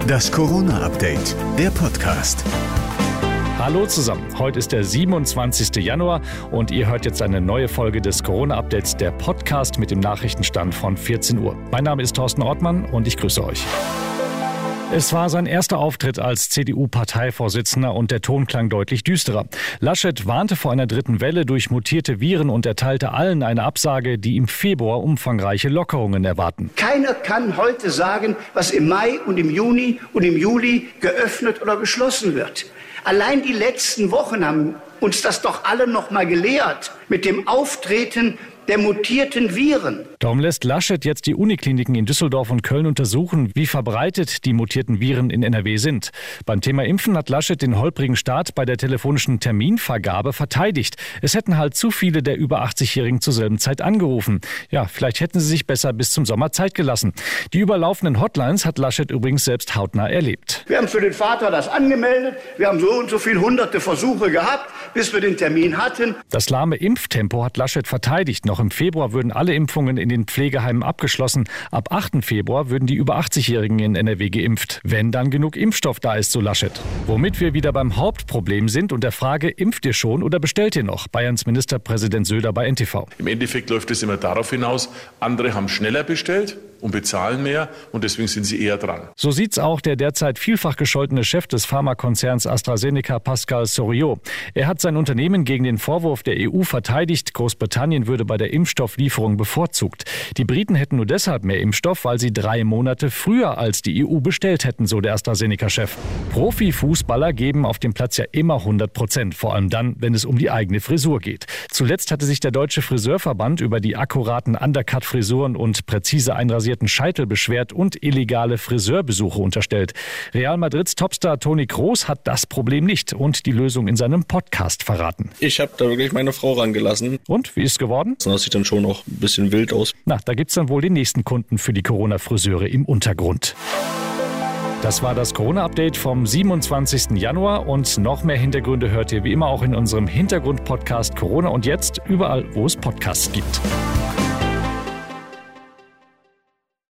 Das Corona-Update, der Podcast. Hallo zusammen, heute ist der 27. Januar und ihr hört jetzt eine neue Folge des Corona-Updates, der Podcast mit dem Nachrichtenstand von 14 Uhr. Mein Name ist Thorsten Ortmann und ich grüße euch. Es war sein erster Auftritt als CDU-Parteivorsitzender und der Ton klang deutlich düsterer. Laschet warnte vor einer dritten Welle durch mutierte Viren und erteilte allen eine Absage, die im Februar umfangreiche Lockerungen erwarten. Keiner kann heute sagen, was im Mai und im Juni und im Juli geöffnet oder geschlossen wird. Allein die letzten Wochen haben uns das doch alle noch mal gelehrt mit dem Auftreten der mutierten Viren. Darum lässt Laschet jetzt die Unikliniken in Düsseldorf und Köln untersuchen, wie verbreitet die mutierten Viren in NRW sind. Beim Thema Impfen hat Laschet den holprigen Start bei der telefonischen Terminvergabe verteidigt. Es hätten halt zu viele der über 80-Jährigen zur selben Zeit angerufen. Ja, vielleicht hätten sie sich besser bis zum Sommer Zeit gelassen. Die überlaufenden Hotlines hat Laschet übrigens selbst hautnah erlebt. Wir haben für den Vater das angemeldet. Wir haben so und so viele hunderte Versuche gehabt, bis wir den Termin hatten. Das lahme Impftempo hat Laschet verteidigt. Noch im Februar würden alle Impfungen in den Pflegeheimen abgeschlossen. Ab 8. Februar würden die über 80-Jährigen in NRW geimpft. Wenn dann genug Impfstoff da ist, so Laschet. Womit wir wieder beim Hauptproblem sind und der Frage, impft ihr schon oder bestellt ihr noch? Bayerns Ministerpräsident Söder bei NTV. Im Endeffekt läuft es immer darauf hinaus, andere haben schneller bestellt und bezahlen mehr und deswegen sind sie eher dran. So sieht's auch der derzeit vielfach gescholtene Chef des Pharmakonzerns AstraZeneca, Pascal Soriot. Er hat sein Unternehmen gegen den Vorwurf der EU verteidigt, Großbritannien würde bei der Impfstofflieferung bevorzugt. Die Briten hätten nur deshalb mehr Impfstoff, weil sie drei Monate früher als die EU bestellt hätten, so der AstraZeneca-Chef. Profifußballer geben auf dem Platz ja immer 100 Prozent, vor allem dann, wenn es um die eigene Frisur geht. Zuletzt hatte sich der Deutsche Friseurverband über die akkuraten Undercut-Frisuren und präzise einrasierten Scheitel beschwert und illegale Friseurbesuche unterstellt. Real Madrids Topstar Toni Kroos hat das Problem nicht und die Lösung in seinem Podcast verraten. Ich habe da wirklich meine Frau rangelassen. Und wie ist es geworden? Das sieht dann schon auch ein bisschen wild aus. Na, da gibt's dann wohl den nächsten Kunden für die Corona-Friseure im Untergrund. Das war das Corona-Update vom 27. Januar und noch mehr Hintergründe hört ihr wie immer auch in unserem Hintergrund-Podcast Corona und jetzt überall, wo es Podcasts gibt.